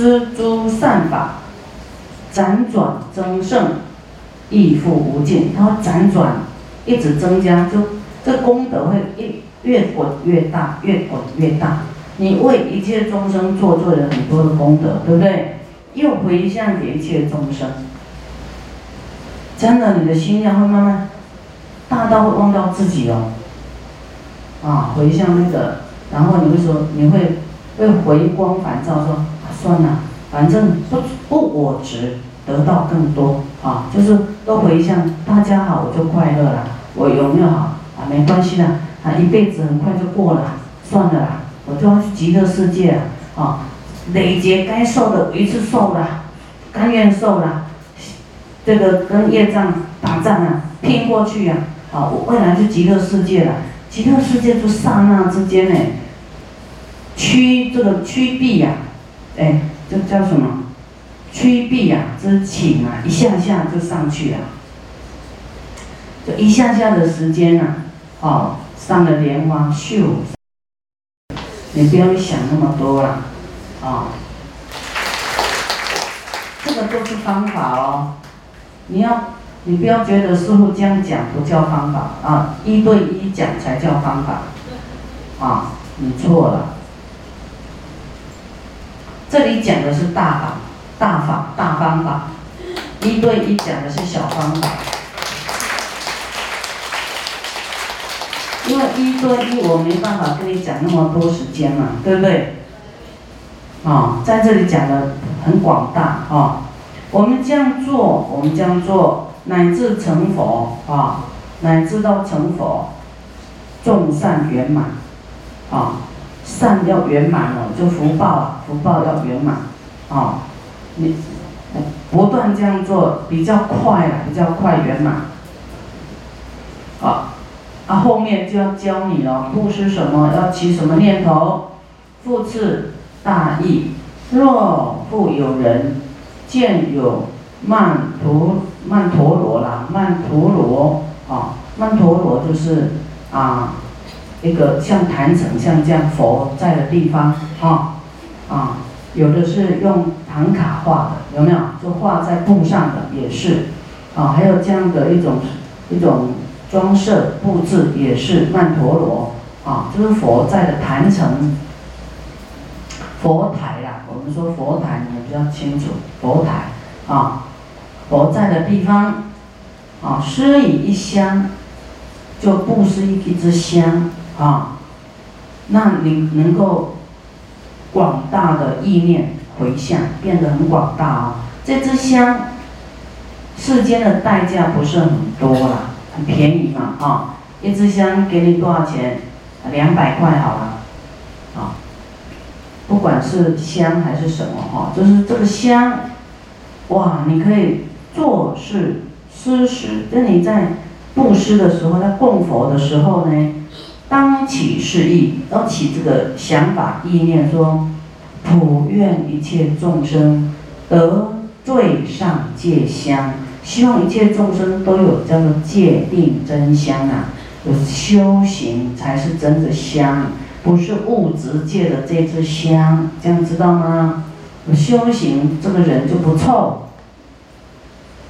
知诸善法，辗转增盛，亦复无尽。它会辗转，一直增加，就这功德会一越滚越大，越滚越大。你为一切众生做做了很多的功德，对不对？又回向给一切众生，真的，你的心量会慢慢大到会忘掉自己哦。啊，回向那个，然后你会说，你会会回光返照，说算了，反正不不我值，得到更多啊，就是都回向大家好，我就快乐了。我有没有好啊？没关系的，啊，一辈子很快就过了，算了啦，我就要去极乐世界啊，啊，累劫该受的一次受了，甘愿受了，这个跟业障打仗啊，拼过去呀，好，我未来就极乐世界了。极乐世界就刹那之间呢，趋这个趋避呀，哎，这叫什么？趋避啊，之请啊，一下下就上去了，就一下下的时间呐，哦，上了莲花秀，你不要想那么多了，啊，这个都是方法哦，你要。你不要觉得师傅这样讲不叫方法啊，一对一讲才叫方法，啊，你错了。这里讲的是大法、大法、大方法，一对一讲的是小方法。因为一对一我没办法跟你讲那么多时间嘛，对不对？啊，在这里讲的很广大啊，我们这样做，我们这样做。乃至成佛啊，乃至到成佛，众善圆满，啊，善要圆满了，就福报，福报要圆满，啊，你不断这样做比较快啊，比较快圆满，啊，啊后面就要教你了，布施什么要起什么念头，复次大义，若复有人见有曼陀。曼陀罗啦，曼陀罗啊，曼陀罗就是啊，一个像坛城像这样佛在的地方啊啊，有的是用唐卡画的，有没有？就画在布上的也是啊，还有这样的一种一种装饰布置也是曼陀罗啊，就是佛在的坛城佛台啦，我们说佛台你们比较清楚，佛台啊。佛在的地方，啊，施以一香，就布施一一支香啊，那你能够广大的意念回向，变得很广大啊。这支香，世间的代价不是很多啦，很便宜嘛啊，一支香给你多少钱？两百块好了，啊，不管是香还是什么哈，就是这个香，哇，你可以。做事施食，就你在布施的时候，在供佛的时候呢，当起示意，要起这个想法意念，说普愿一切众生得最上戒香，希望一切众生都有叫做戒定真香啊，有修行才是真的香，不是物质界的这支香，这样知道吗？有修行这个人就不臭。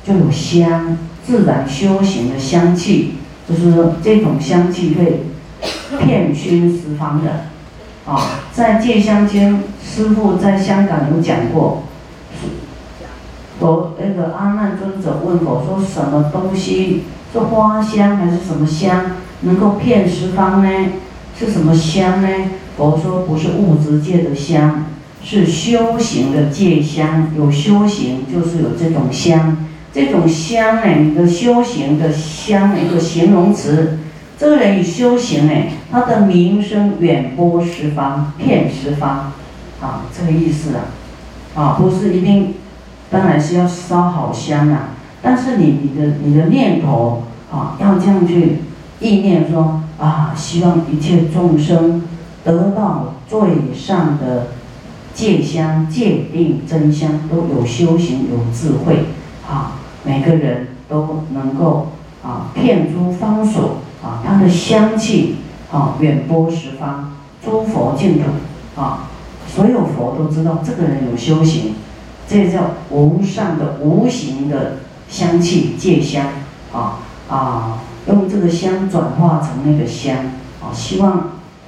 就有香，自然修行的香气，就是这种香气会骗熏十方的。啊，在戒香经，师傅在香港有讲过，佛那个阿难尊者问佛说：什么东西是花香还是什么香能够骗十方呢？是什么香呢？佛说不是物质界的香，是修行的戒香。有修行就是有这种香。这种香呢，你的修行的香一个形容词，这个人以修行呢，他的名声远播十方，遍十方，啊，这个意思啊，啊，不是一定，当然是要烧好香啊，但是你你的你的念头啊，要这样去意念说啊，希望一切众生得到最上的戒香、戒定、真香，都有修行、有智慧，啊。每个人都能够啊，遍诸方所啊，它的香气啊，远播十方，诸佛净土啊，所有佛都知道这个人有修行，这叫无上的无形的香气戒香啊啊，用这个香转化成那个香啊，希望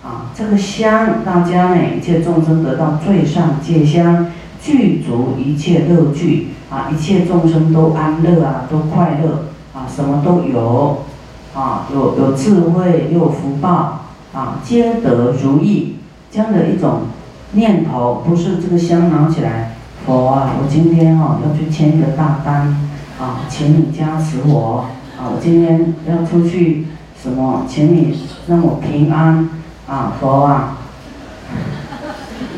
啊这个香大家呢一切众生得到最上戒香，具足一切乐具啊，一切众生都安乐啊，都快乐啊，什么都有啊，有有智慧又有福报。啊，皆得如意，这样的一种念头，不是这个香拿起来，佛啊，我今天哈要去签一个大单，啊，请你加持我，啊，我今天要出去什么，请你让我平安，啊，佛啊，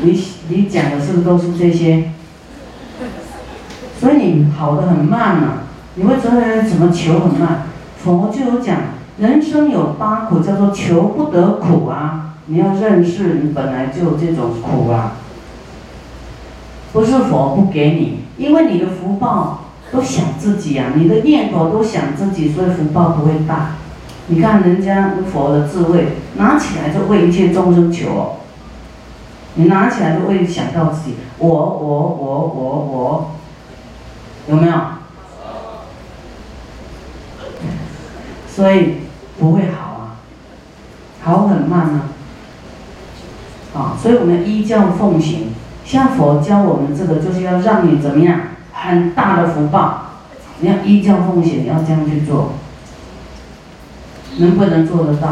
你你讲的是不是都是这些？所以你好的很慢呐，你会觉得怎么求很慢？佛就有讲。人生有八苦，叫做求不得苦啊！你要认识，你本来就有这种苦啊。不是佛不给你，因为你的福报都想自己啊，你的念头都想自己，所以福报不会大。你看人家佛的智慧，拿起来就为一切众生求。你拿起来就会想到自己，我我我我我，有没有？所以。不会好啊，好很慢啊，啊，所以我们依教奉行，像佛教我们这个，就是要让你怎么样，很大的福报，你要依教奉行，要这样去做，能不能做得到？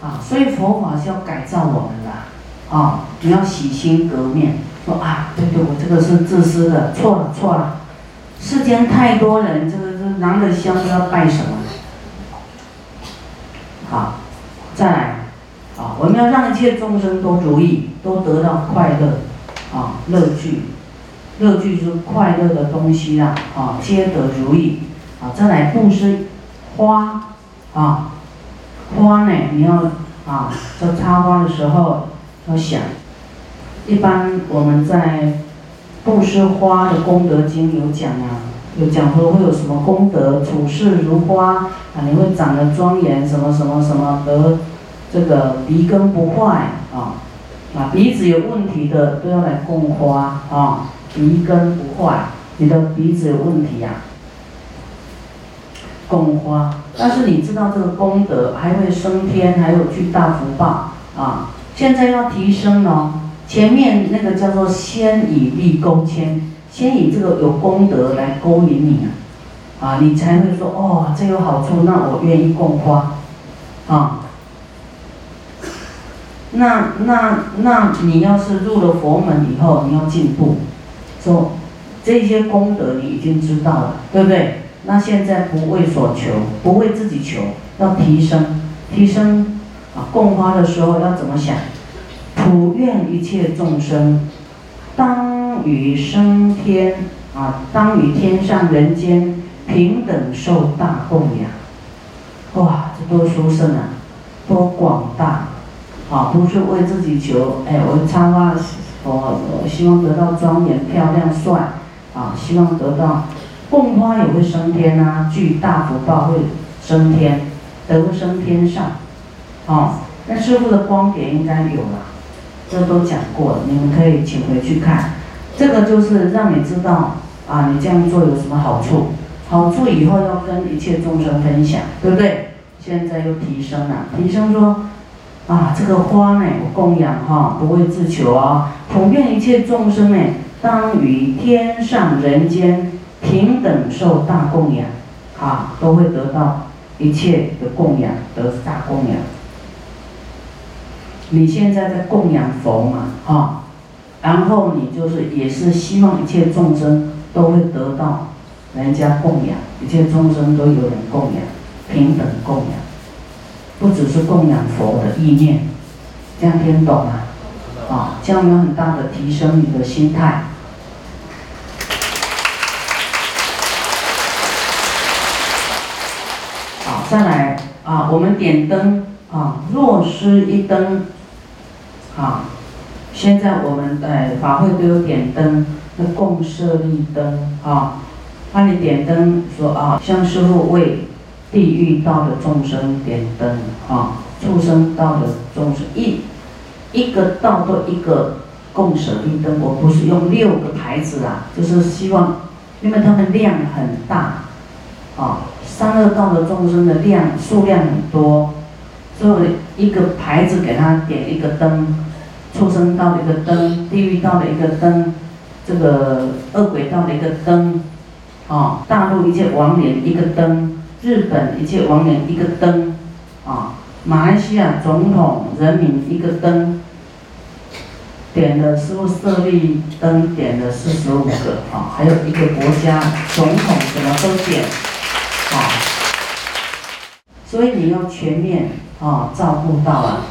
啊，所以佛法是要改造我们的，啊，你要洗心革面。说啊，对对，我这个是自私的，错了错了。世间太多人，这个是拿着香都要拜什么？好，再来，啊，我们要让一切众生都如意，都得到快乐，啊，乐趣，乐趣是快乐的东西啦，啊，皆得如意，啊，再来布施花，啊，花呢，你要啊，在插花的时候要想。一般我们在布施花的功德经有讲啊，有讲说会有什么功德，处事如花啊，你会长得庄严，什么什么什么得这个鼻根不坏啊，啊鼻子有问题的都要来供花啊，鼻根不坏，你的鼻子有问题呀，供花，但是你知道这个功德还会升天，还有巨大福报啊，现在要提升哦。前面那个叫做先以利勾牵，先以这个有功德来勾引你啊，啊，你才会说哦，这有好处，那我愿意供花，啊，那那那你要是入了佛门以后，你要进步，说这些功德你已经知道了，对不对？那现在不为所求，不为自己求，要提升，提升啊，供花的时候要怎么想？普愿一切众生，当于升天啊，当于天上人间平等受大供养。哇，这多殊胜啊，多广大！啊，不是为自己求，哎，我插花我，我希望得到庄严、漂亮、帅，啊，希望得到供花也会升天呐，具大福报会升天，得升天上。啊，那师傅的光点应该有了。这都讲过了，你们可以请回去看。这个就是让你知道啊，你这样做有什么好处？好处以后要跟一切众生分享，对不对？现在又提升了，提升说啊，这个花呢，我供养哈，不为自求啊，普遍一切众生呢，当于天上人间平等受大供养，啊，都会得到一切的供养，得大供养。你现在在供养佛嘛，哈，然后你就是也是希望一切众生都会得到人家供养，一切众生都有人供养，平等供养，不只是供养佛的意念，这样听懂吗？啊，这样有很大的提升你的心态。好，再来啊，我们点灯啊，若失一灯。啊，现在我们哎法会都有点灯，那供舍利灯啊，那你点灯说啊，向师傅为地狱道的众生点灯啊，畜生道的众生一一个道都一个共舍利灯，我不是用六个牌子啊，就是希望，因为他们量很大，啊，三恶道的众生的量数量很多，所以一个牌子给他点一个灯，畜生道的一个灯，地狱道的一个灯，这个恶鬼道的一个灯，啊，大陆一切亡灵一个灯。日本一切亡灵一个灯，啊，马来西亚总统人民一个灯，点的是不设立灯点的四十五个，啊，还有一个国家总统什么都点，啊，所以你要全面啊照顾到啊，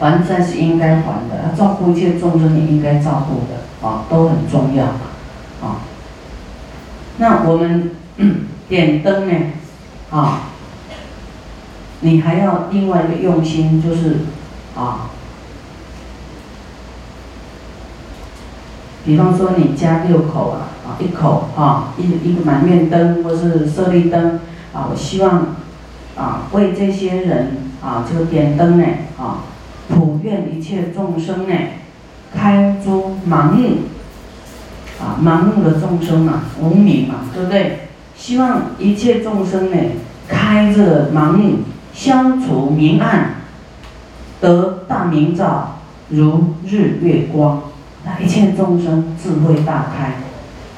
还债是应该还的，要照顾一切众生你应该照顾的，啊，都很重要，啊，那我们。点灯呢，啊，你还要另外一个用心，就是啊，比方说你家六口啊，啊一口啊一一个满面灯或是舍利灯啊，我希望啊为这些人啊这个点灯呢啊，普愿一切众生呢开诸盲目啊盲目的众生啊无明嘛，对不对？希望一切众生呢，开这盲目，消除明暗，得大明照，如日月光。那一切众生智慧大开，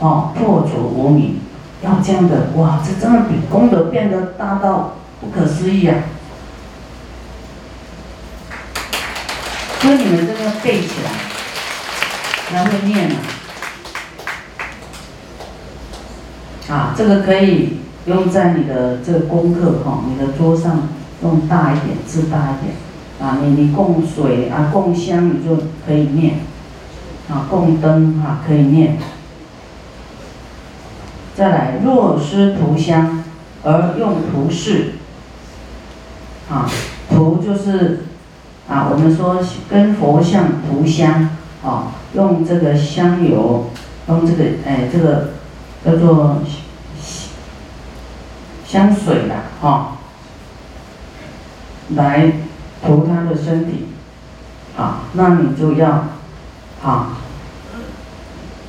哦，破除无明，要这样的哇，这真的比功德变得大到不可思议啊！所以你们这个背起来，然后念了。啊，这个可以用在你的这个功课哈，你的桌上用大一点，字大一点。啊，你你供水啊，供香你就可以念。啊，供灯啊可以念。再来，若施涂香而用涂饰。啊，涂就是啊，我们说跟佛像涂香啊，用这个香油，用这个哎这个。叫做香水啦，哈，来涂他的身体，啊，那你就要，啊，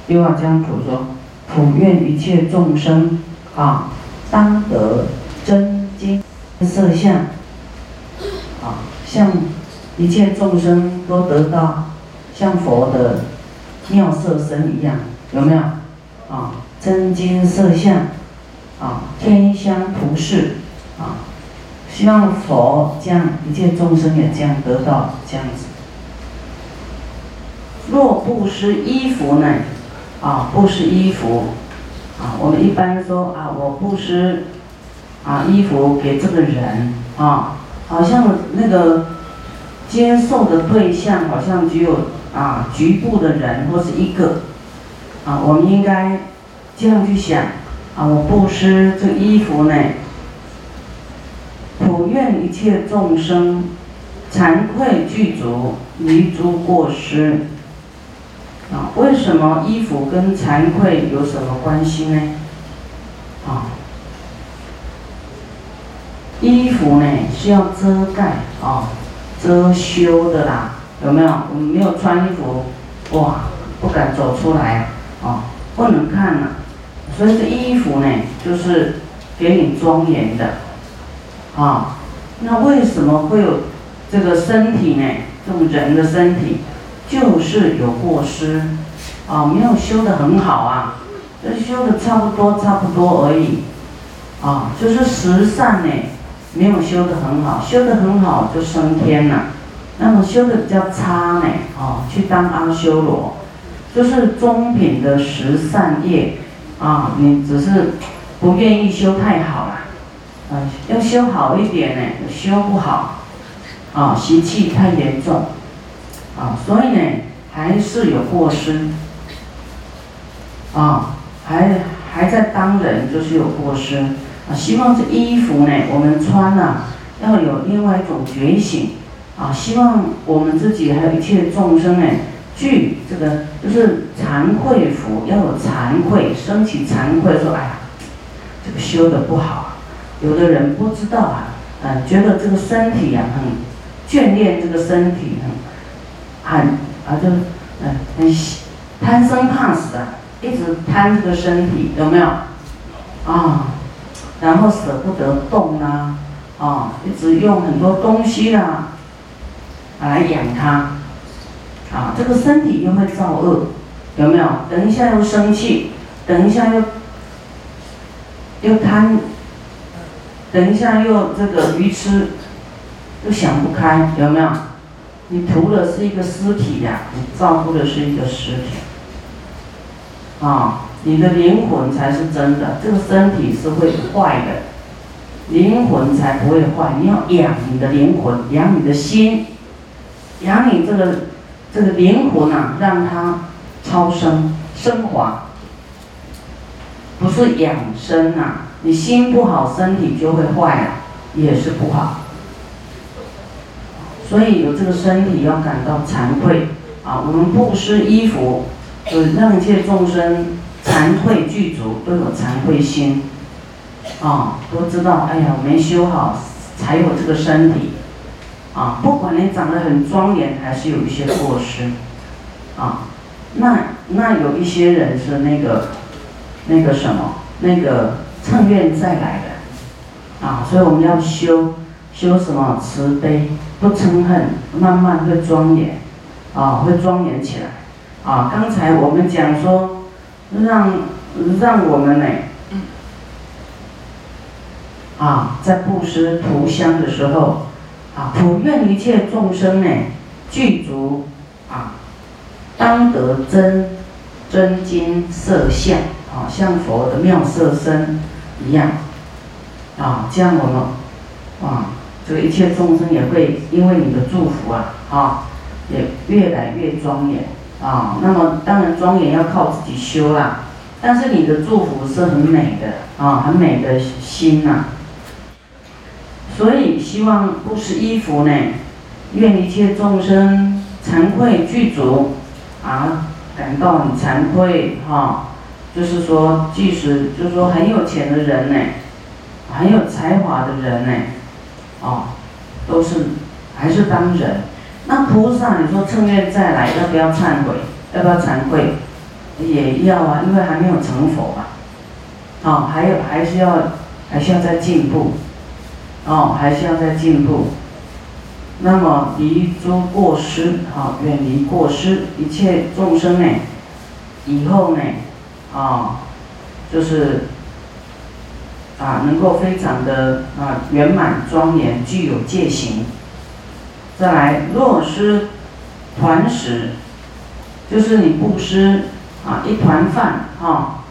又要这样涂说，普愿一切众生，啊，当得真金色相，啊，像一切众生都得到像佛的妙色身一样，有没有？啊。真金色相，啊，天香涂饰，啊，希望佛将一切众生也这样得到这样子。若不施衣服呢？啊，不施衣服，啊，我们一般说啊，我不施啊衣服给这个人，啊，好像那个接受的对象好像只有啊局部的人或是一个，啊，我们应该。这样去想啊，我布施这衣服呢，普愿一切众生惭愧具足，离诸过失。啊，为什么衣服跟惭愧有什么关系呢？啊，衣服呢是要遮盖啊，遮羞的啦，有没有？我们没有穿衣服，哇，不敢走出来啊，哦不能看了。所以这衣服呢，就是给你庄严的，啊，那为什么会有这个身体呢？这种人的身体就是有过失，啊，没有修得很好啊，这修的差不多差不多而已，啊，就是十善呢，没有修得很好，修得很好就升天了，那么修的比较差呢，哦，去当阿修罗，就是中品的十善业。啊，你只是不愿意修太好了，啊，要修好一点呢，修不好，啊，习气太严重，啊，所以呢，还是有过失，啊，还还在当人就是有过失，啊，希望这衣服呢，我们穿了要有另外一种觉醒，啊，希望我们自己还有一切众生呢。具这个就是惭愧服，要有惭愧，升起惭愧，说哎呀，这个修的不好，有的人不知道啊，嗯，觉得这个身体呀很眷恋这个身体，很很啊就嗯很贪生怕死啊，一直贪这个身体，有没有？啊，然后舍不得动啊，啊，一直用很多东西啦来养它，啊，这个身体又会造恶，有没有？等一下又生气，等一下又又贪。等一下又这个愚痴，又想不开，有没有？你图的是一个尸体呀，你照顾的是一个尸体，啊，你的灵魂才是真的，这个身体是会坏的，灵魂才不会坏。你要养你的灵魂，养你的心，养你这个这个灵魂啊，让它超生升华，不是养生呐。你心不好，身体就会坏啊，也是不好。所以有这个身体要感到惭愧啊！我们布施衣服，就让一切众生惭愧具足，都有惭愧心啊，都知道哎呀，没修好才有这个身体啊。不管你长得很庄严，还是有一些过失啊。那那有一些人是那个那个什么那个。趁愿再来的，啊，所以我们要修修什么慈悲，不嗔恨，慢慢会庄严，啊，会庄严起来，啊，刚才我们讲说，让让我们呢，啊，在布施涂香的时候，啊，普愿一切众生呢，具足啊，当得真真金色相，啊，像佛的妙色身。一样，啊，这样我们，啊，这个一切众生也会因为你的祝福啊，啊，也越来越庄严，啊，那么当然庄严要靠自己修啦，但是你的祝福是很美的，啊，很美的心呐，所以希望布施衣服呢，愿一切众生惭愧具足，啊，感到很惭愧，哈。就是说，即使就是说很有钱的人呢，很有才华的人呢，哦，都是还是当人。那菩萨，你说趁愿再来，要不要忏悔？要不要惭愧？也要啊，因为还没有成佛嘛。哦，还有还是要还是要再进步，哦，还是要再进步。那么离诸过失，好，远离过失，一切众生呢，以后呢？啊，就是啊，能够非常的啊圆满庄严，具有戒行。再来，若施团食，就是你布施啊一团饭啊，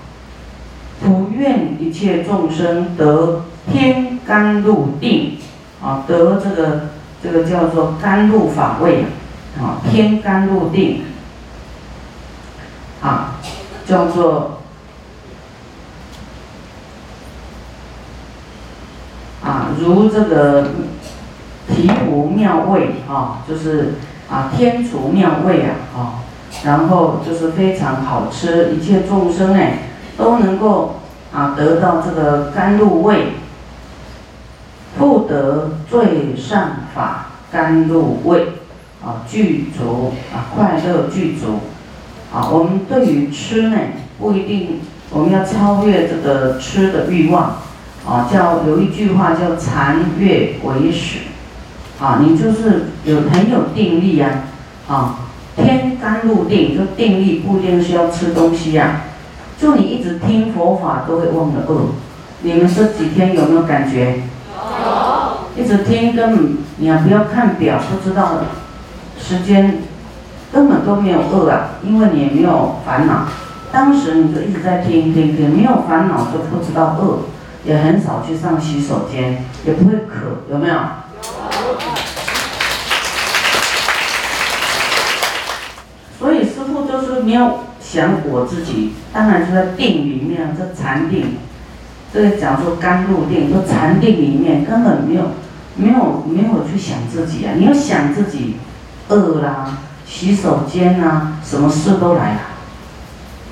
普愿一切众生得天甘露定啊，得这个这个叫做甘露法味啊，天甘露定啊。叫做啊，如这个醍醐妙味啊，就是啊天厨妙味啊，啊，然后就是非常好吃，一切众生哎都能够啊得到这个甘露味，不得最上法甘露味啊具足啊快乐具足。啊，我们对于吃呢，不一定我们要超越这个吃的欲望，啊，叫有一句话叫残月为食，啊，你就是有很有定力呀，啊，天干入定就定力不一定是要吃东西呀，就你一直听佛法都会忘了饿，你们这几天有没有感觉？有，一直听根本你要不要看表，不知道时间。根本都没有饿啊，因为你也没有烦恼。当时你就一直在听听听，没有烦恼就不知道饿，也很少去上洗手间，也不会渴，有没有？所以你要想我自己，当然就在定里面，这禅定，这个讲说甘露定，说禅定里面根本没有没有没有去想自己啊，你要想自己饿啦。洗手间呐，什么事都来了。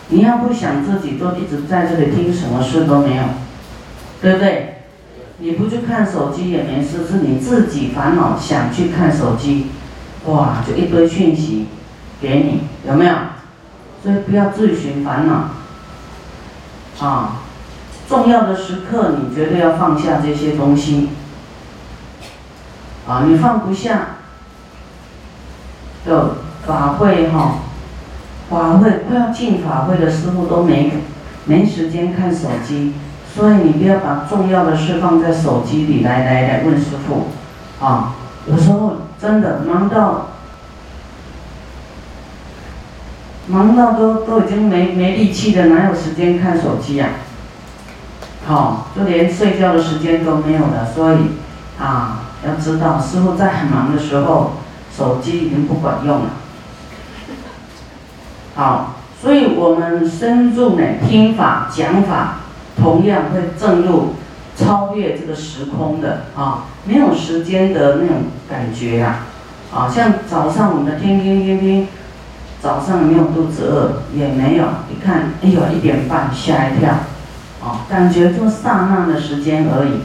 你要不想自己，就一直在这里听，什么事都没有，对不对？你不去看手机也没事，是你自己烦恼想去看手机，哇，就一堆讯息给你，有没有？所以不要自寻烦恼，啊，重要的时刻你绝对要放下这些东西，啊，你放不下，就法会哈，法会快要进法会的师傅都没没时间看手机，所以你不要把重要的事放在手机里来来来问师傅，啊，有时候真的忙到。忙到都都已经没没力气了，哪有时间看手机呀？好，就连睡觉的时间都没有了。所以啊，要知道师傅在很忙的时候，手机已经不管用了。好，所以我们深入呢听法讲法，同样会正入超越这个时空的啊，没有时间的那种感觉呀。啊，像早上我们的听听听听。早上没有肚子饿，也没有。一看，哎呦，一点半，吓一跳，哦，感觉就刹那的时间而已，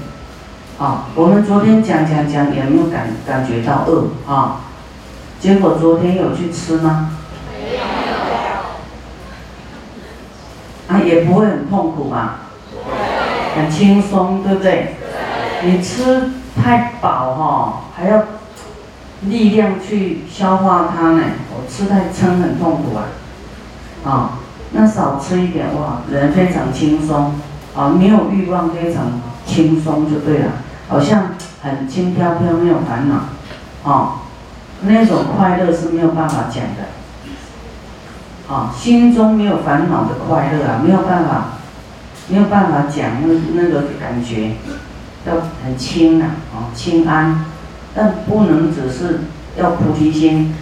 哦，我们昨天讲讲讲，也没有感感觉到饿啊？结果昨天有去吃吗？没有。啊，也不会很痛苦吧？很轻松，对不对？你吃太饱哈，还要。力量去消化它呢？我吃太撑很痛苦啊！啊，那少吃一点哇，人非常轻松啊，没有欲望，非常轻松就对了，好像很轻飘飘，没有烦恼啊，那种快乐是没有办法讲的啊，心中没有烦恼的快乐啊，没有办法，没有办法讲那那个感觉，要很轻啊，啊，轻安。但不能只是要菩提心。